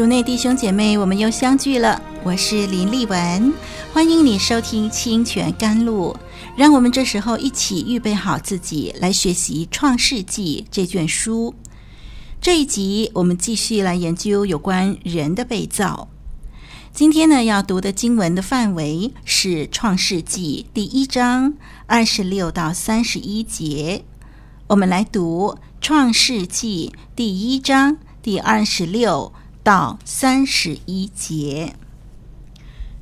主内弟兄姐妹，我们又相聚了。我是林丽文，欢迎你收听清泉甘露。让我们这时候一起预备好自己，来学习《创世纪》这卷书。这一集我们继续来研究有关人的被造。今天呢，要读的经文的范围是《创世纪》第一章二十六到三十一节。我们来读《创世纪》第一章第二十六。到三十一节，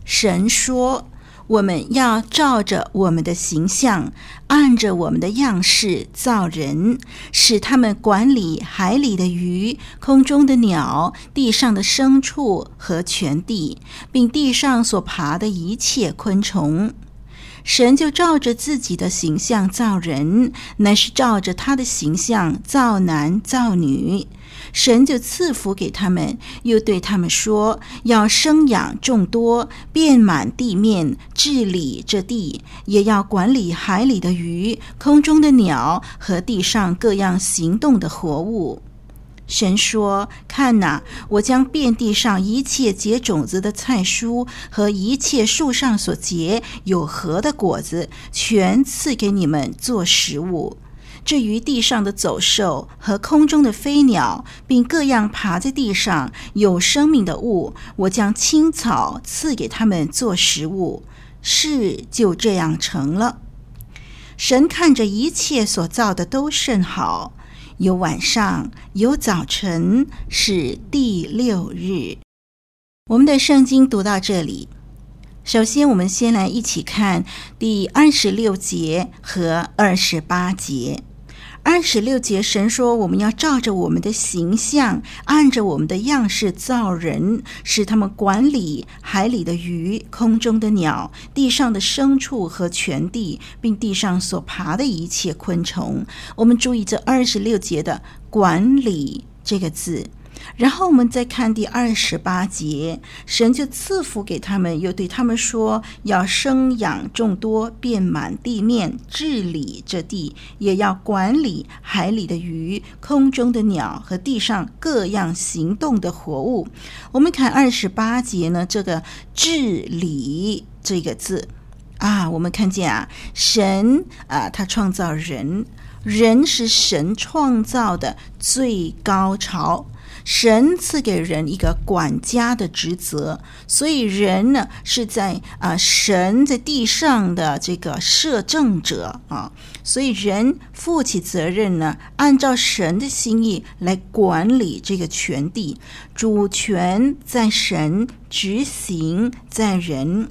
神说：“我们要照着我们的形象，按着我们的样式造人，使他们管理海里的鱼、空中的鸟、地上的牲畜和全地，并地上所爬的一切昆虫。”神就照着自己的形象造人，乃是照着他的形象造男造女。神就赐福给他们，又对他们说：“要生养众多，遍满地面，治理这地，也要管理海里的鱼、空中的鸟和地上各样行动的活物。”神说：“看哪，我将遍地上一切结种子的菜蔬和一切树上所结有核的果子，全赐给你们做食物。”至于地上的走兽和空中的飞鸟，并各样爬在地上有生命的物，我将青草赐给他们做食物。事就这样成了。神看着一切所造的都甚好，有晚上，有早晨，是第六日。我们的圣经读到这里，首先我们先来一起看第二十六节和二十八节。二十六节，神说：“我们要照着我们的形象，按着我们的样式造人，使他们管理海里的鱼、空中的鸟、地上的牲畜和全地，并地上所爬的一切昆虫。”我们注意这二十六节的“管理”这个字。然后我们再看第二十八节，神就赐福给他们，又对他们说：“要生养众多，遍满地面，治理这地，也要管理海里的鱼、空中的鸟和地上各样行动的活物。”我们看二十八节呢，这个“治理”这个字啊，我们看见啊，神啊，他创造人，人是神创造的最高潮。神赐给人一个管家的职责，所以人呢是在啊神在地上的这个摄政者啊，所以人负起责任呢，按照神的心意来管理这个权地，主权在神，执行在人。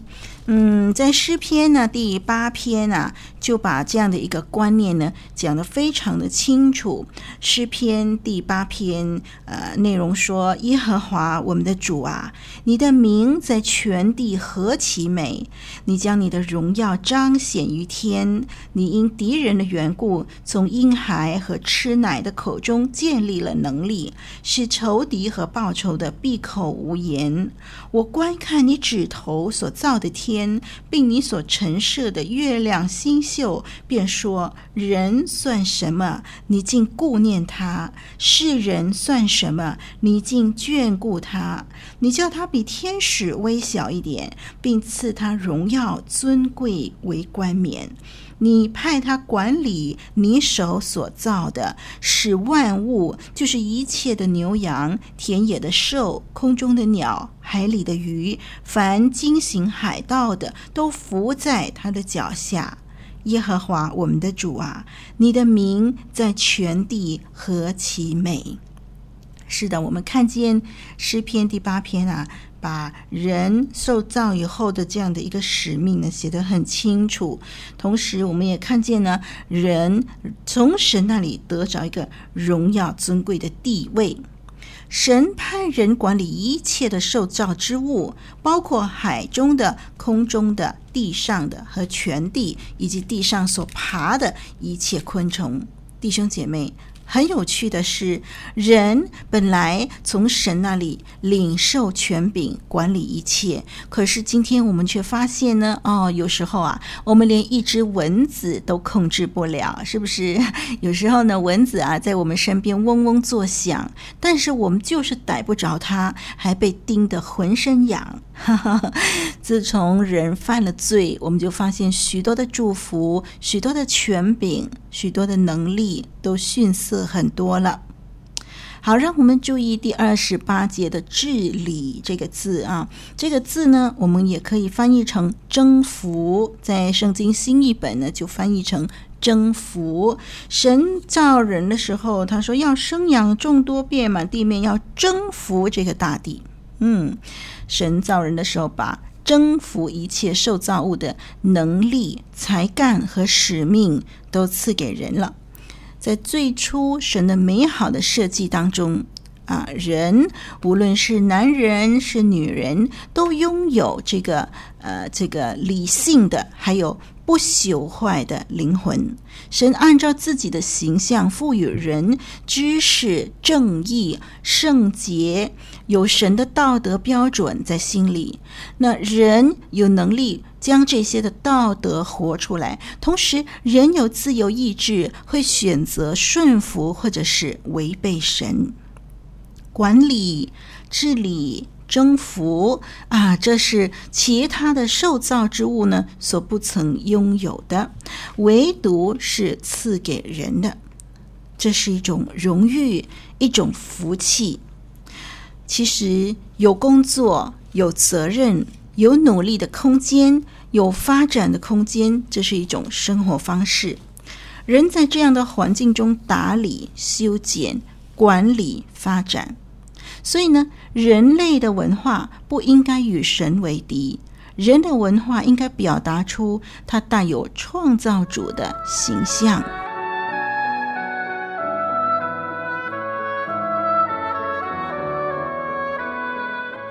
嗯，在诗篇呢第八篇啊，就把这样的一个观念呢讲得非常的清楚。诗篇第八篇，呃，内容说：耶和华我们的主啊，你的名在全地何其美！你将你的荣耀彰显于天，你因敌人的缘故，从婴孩和吃奶的口中建立了能力，使仇敌和报仇的闭口无言。我观看你指头所造的天。并你所陈设的月亮星星就，便说：人算什么？你竟顾念他；世人算什么？你竟眷顾他？你叫他比天使微小一点，并赐他荣耀尊贵为冠冕。你派他管理你手所造的，使万物，就是一切的牛羊、田野的兽、空中的鸟、海里的鱼，凡经行海道的，都伏在他的脚下。耶和华我们的主啊，你的名在全地何其美！是的，我们看见诗篇第八篇啊，把人受造以后的这样的一个使命呢写得很清楚。同时，我们也看见呢，人从神那里得着一个荣耀尊贵的地位。神派人管理一切的受造之物，包括海中的、空中的、地上的和全地，以及地上所爬的一切昆虫。弟兄姐妹。很有趣的是，人本来从神那里领受权柄管理一切，可是今天我们却发现呢，哦，有时候啊，我们连一只蚊子都控制不了，是不是？有时候呢，蚊子啊在我们身边嗡嗡作响，但是我们就是逮不着它，还被叮得浑身痒。哈哈，自从人犯了罪，我们就发现许多的祝福、许多的权柄、许多的能力都逊色很多了。好，让我们注意第二十八节的“治理”这个字啊，这个字呢，我们也可以翻译成“征服”。在圣经新译本呢，就翻译成“征服”。神造人的时候，他说要生养众多，遍满地面，要征服这个大地。嗯。神造人的时候，把征服一切受造物的能力、才干和使命都赐给人了。在最初神的美好的设计当中，啊，人无论是男人是女人，都拥有这个呃这个理性的，还有。不朽坏的灵魂，神按照自己的形象赋予人知识、正义、圣洁，有神的道德标准在心里。那人有能力将这些的道德活出来，同时人有自由意志，会选择顺服或者是违背神。管理、治理。征服啊，这是其他的受造之物呢所不曾拥有的，唯独是赐给人的。这是一种荣誉，一种福气。其实有工作、有责任、有努力的空间、有发展的空间，这是一种生活方式。人在这样的环境中打理、修剪、管理、发展。所以呢，人类的文化不应该与神为敌，人的文化应该表达出它带有创造主的形象。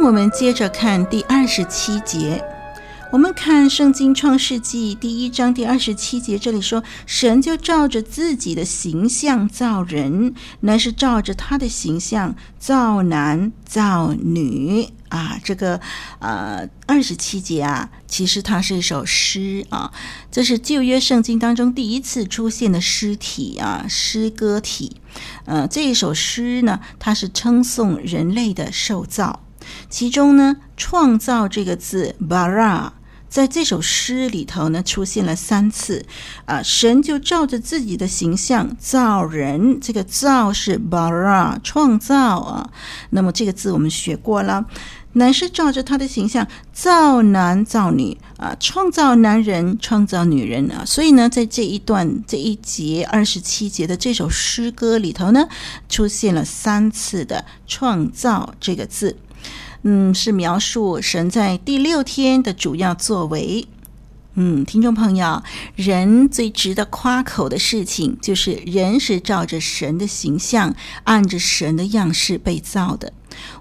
我们接着看第二十七节。我们看《圣经创世纪》第一章第二十七节，这里说：“神就照着自己的形象造人，乃是照着他的形象造男造女。”啊，这个呃二十七节啊，其实它是一首诗啊，这是旧约圣经当中第一次出现的诗体啊，诗歌体。呃，这一首诗呢，它是称颂人类的受造，其中呢，“创造”这个字 “bara”。在这首诗里头呢，出现了三次，啊，神就照着自己的形象造人，这个造是 bara 创造啊。那么这个字我们学过了，乃是照着他的形象造男造女啊，创造男人，创造女人啊。所以呢，在这一段这一节二十七节的这首诗歌里头呢，出现了三次的创造这个字。嗯，是描述神在第六天的主要作为。嗯，听众朋友，人最值得夸口的事情，就是人是照着神的形象，按着神的样式被造的。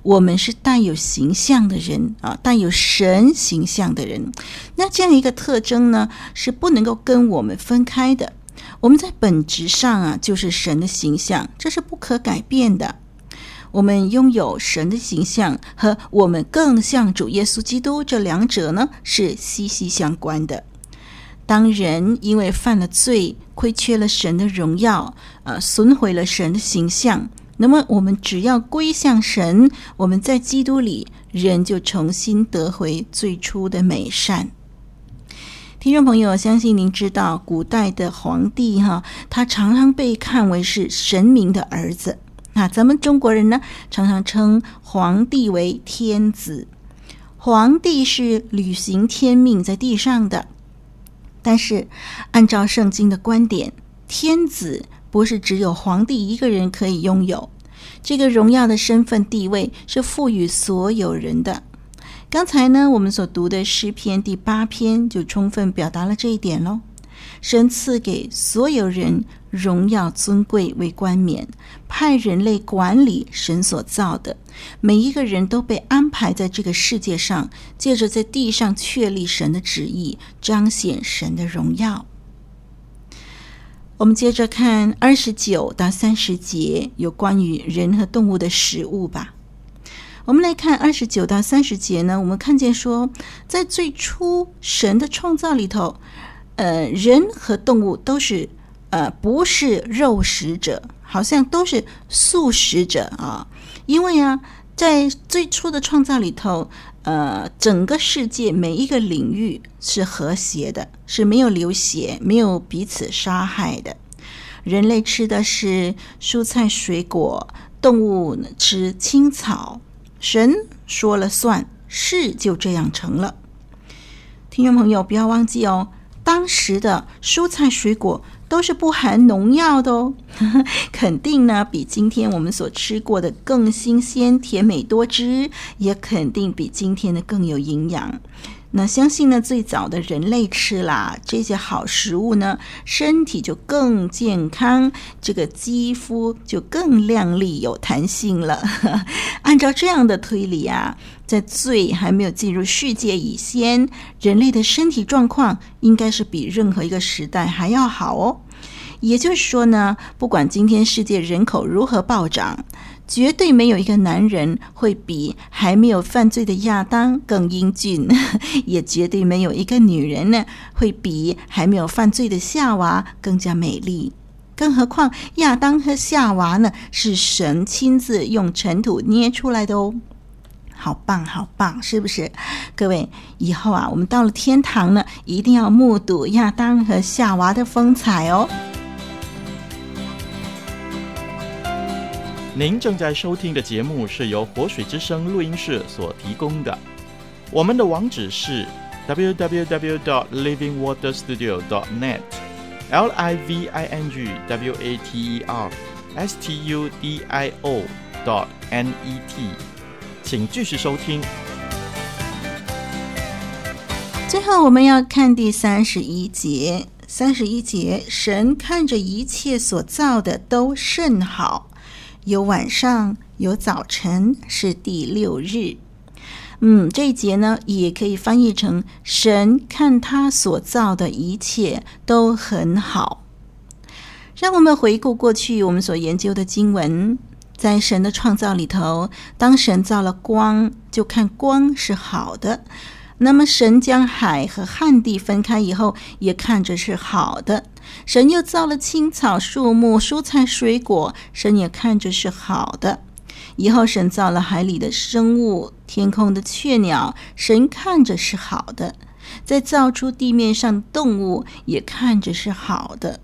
我们是带有形象的人啊，带有神形象的人。那这样一个特征呢，是不能够跟我们分开的。我们在本质上啊，就是神的形象，这是不可改变的。我们拥有神的形象，和我们更像主耶稣基督，这两者呢是息息相关的。当人因为犯了罪，亏缺了神的荣耀，呃，损毁了神的形象，那么我们只要归向神，我们在基督里，人就重新得回最初的美善。听众朋友，相信您知道，古代的皇帝哈，他常常被看为是神明的儿子。那咱们中国人呢，常常称皇帝为天子。皇帝是履行天命在地上的，但是按照圣经的观点，天子不是只有皇帝一个人可以拥有，这个荣耀的身份地位是赋予所有人的。刚才呢，我们所读的诗篇第八篇就充分表达了这一点喽。神赐给所有人荣耀尊贵为冠冕，派人类管理神所造的，每一个人都被安排在这个世界上，借着在地上确立神的旨意，彰显神的荣耀。我们接着看二十九到三十节，有关于人和动物的食物吧。我们来看二十九到三十节呢，我们看见说，在最初神的创造里头，呃，人和动物都是呃不是肉食者，好像都是素食者啊。因为啊，在最初的创造里头，呃，整个世界每一个领域是和谐的，是没有流血、没有彼此杀害的。人类吃的是蔬菜水果，动物吃青草。神说了算，事就这样成了。听众朋友，不要忘记哦，当时的蔬菜水果都是不含农药的哦，肯定呢比今天我们所吃过的更新鲜、甜美多汁，也肯定比今天的更有营养。那相信呢，最早的人类吃啦这些好食物呢，身体就更健康，这个肌肤就更亮丽有弹性了。按照这样的推理啊，在罪还没有进入世界以前，人类的身体状况应该是比任何一个时代还要好哦。也就是说呢，不管今天世界人口如何暴涨。绝对没有一个男人会比还没有犯罪的亚当更英俊，也绝对没有一个女人呢会比还没有犯罪的夏娃更加美丽。更何况亚当和夏娃呢是神亲自用尘土捏出来的哦，好棒好棒，是不是？各位，以后啊，我们到了天堂呢，一定要目睹亚当和夏娃的风采哦。您正在收听的节目是由活水之声录音室所提供的。我们的网址是 www.livingwaterstudio.net，l i v i n g w a t e r s t u d i o dot n e t，请继续收听。最后，我们要看第三十一节。三十一节，神看着一切所造的都甚好。有晚上，有早晨，是第六日。嗯，这一节呢，也可以翻译成“神看他所造的一切都很好”。让我们回顾过去我们所研究的经文，在神的创造里头，当神造了光，就看光是好的。那么，神将海和旱地分开以后，也看着是好的。神又造了青草、树木、蔬菜、水果，神也看着是好的。以后，神造了海里的生物、天空的雀鸟，神看着是好的。再造出地面上动物，也看着是好的。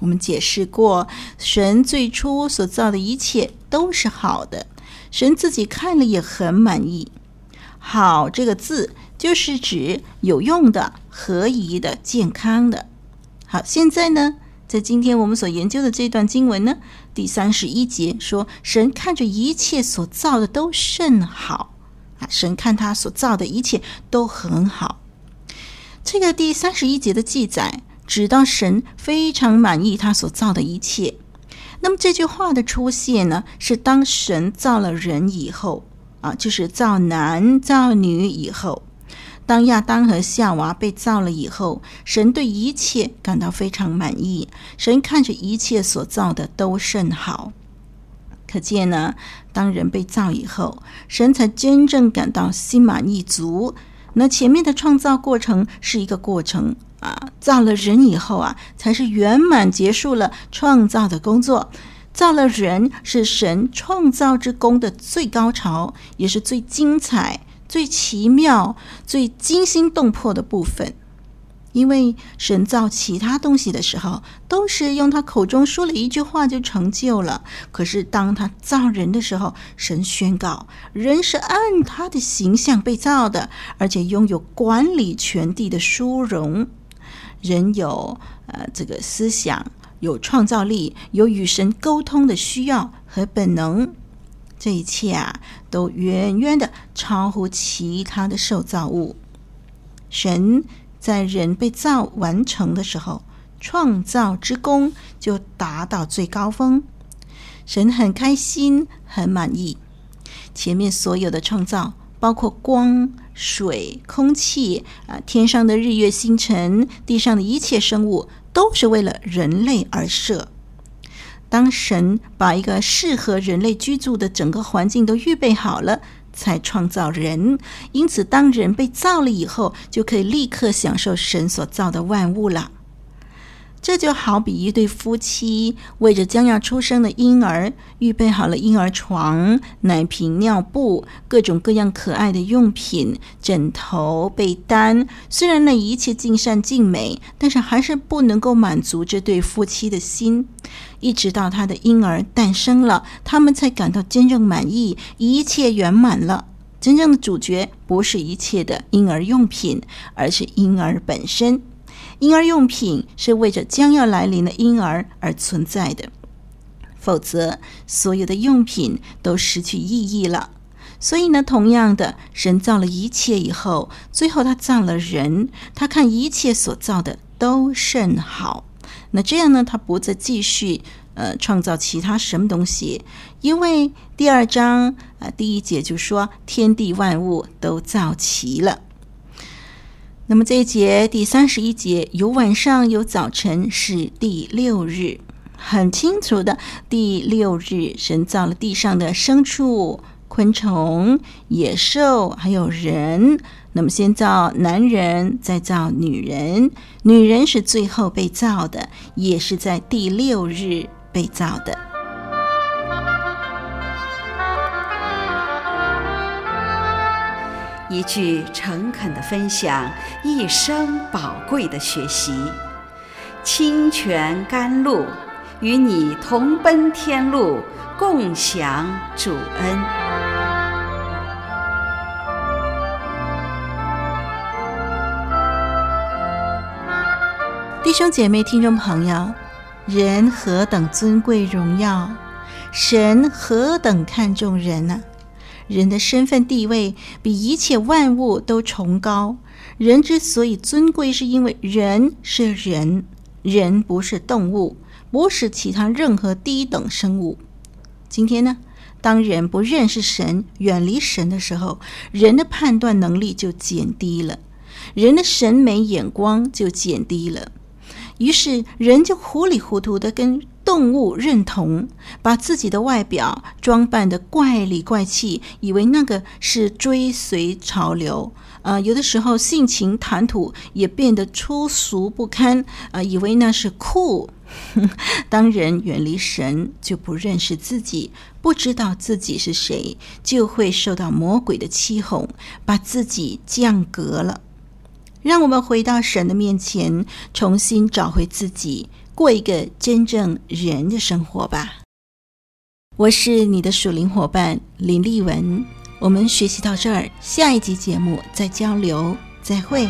我们解释过，神最初所造的一切都是好的，神自己看了也很满意。好，这个字。就是指有用的、合宜的、健康的。好，现在呢，在今天我们所研究的这段经文呢，第三十一节说，神看着一切所造的都甚好啊，神看他所造的一切都很好。这个第三十一节的记载，直到神非常满意他所造的一切。那么这句话的出现呢，是当神造了人以后啊，就是造男造女以后。当亚当和夏娃被造了以后，神对一切感到非常满意。神看着一切所造的都甚好，可见呢，当人被造以后，神才真正感到心满意足。那前面的创造过程是一个过程，造了人以后啊，才是圆满结束了创造的工作。造了人是神创造之功的最高潮，也是最精彩、最奇妙、最惊心动魄的部分。因为神造其他东西的时候，都是用他口中说了一句话就成就了。可是当他造人的时候，神宣告人是按他的形象被造的，而且拥有管理全地的殊荣。人有呃这个思想，有创造力，有与神沟通的需要和本能。这一切啊，都远远的超乎其他的受造物。神。在人被造完成的时候，创造之功就达到最高峰，神很开心，很满意。前面所有的创造，包括光、水、空气啊，天上的日月星辰，地上的一切生物，都是为了人类而设。当神把一个适合人类居住的整个环境都预备好了。才创造人，因此当人被造了以后，就可以立刻享受神所造的万物了。这就好比一对夫妻为着将要出生的婴儿，预备好了婴儿床、奶瓶、尿布、各种各样可爱的用品、枕头、被单。虽然那一切尽善尽美，但是还是不能够满足这对夫妻的心。一直到他的婴儿诞生了，他们才感到真正满意，一切圆满了。真正的主角不是一切的婴儿用品，而是婴儿本身。婴儿用品是为着将要来临的婴儿而存在的，否则所有的用品都失去意义了。所以呢，同样的，神造了一切以后，最后他造了人，他看一切所造的都甚好。那这样呢，他不再继续呃创造其他什么东西，因为第二章啊、呃、第一节就说天地万物都造齐了。那么这一节第三十一节有晚上有早晨是第六日，很清楚的，第六日神造了地上的牲畜、昆虫、野兽，还有人。那么先造男人，再造女人，女人是最后被造的，也是在第六日被造的。一句诚恳的分享，一生宝贵的学习。清泉甘露，与你同奔天路，共享主恩。弟兄姐妹、听众朋友，人何等尊贵荣耀，神何等看重人呢、人的身份地位比一切万物都崇高。人之所以尊贵，是因为人是人，人不是动物，不是其他任何低等生物。今天呢，当人不认识神、远离神的时候，人的判断能力就减低了，人的审美眼光就减低了。于是，人就糊里糊涂的跟动物认同，把自己的外表装扮得怪里怪气，以为那个是追随潮流。呃，有的时候性情谈吐也变得粗俗不堪，呃，以为那是酷。当人远离神，就不认识自己，不知道自己是谁，就会受到魔鬼的欺哄，把自己降格了。让我们回到神的面前，重新找回自己，过一个真正人的生活吧。我是你的属灵伙伴林丽文，我们学习到这儿，下一集节目再交流，再会。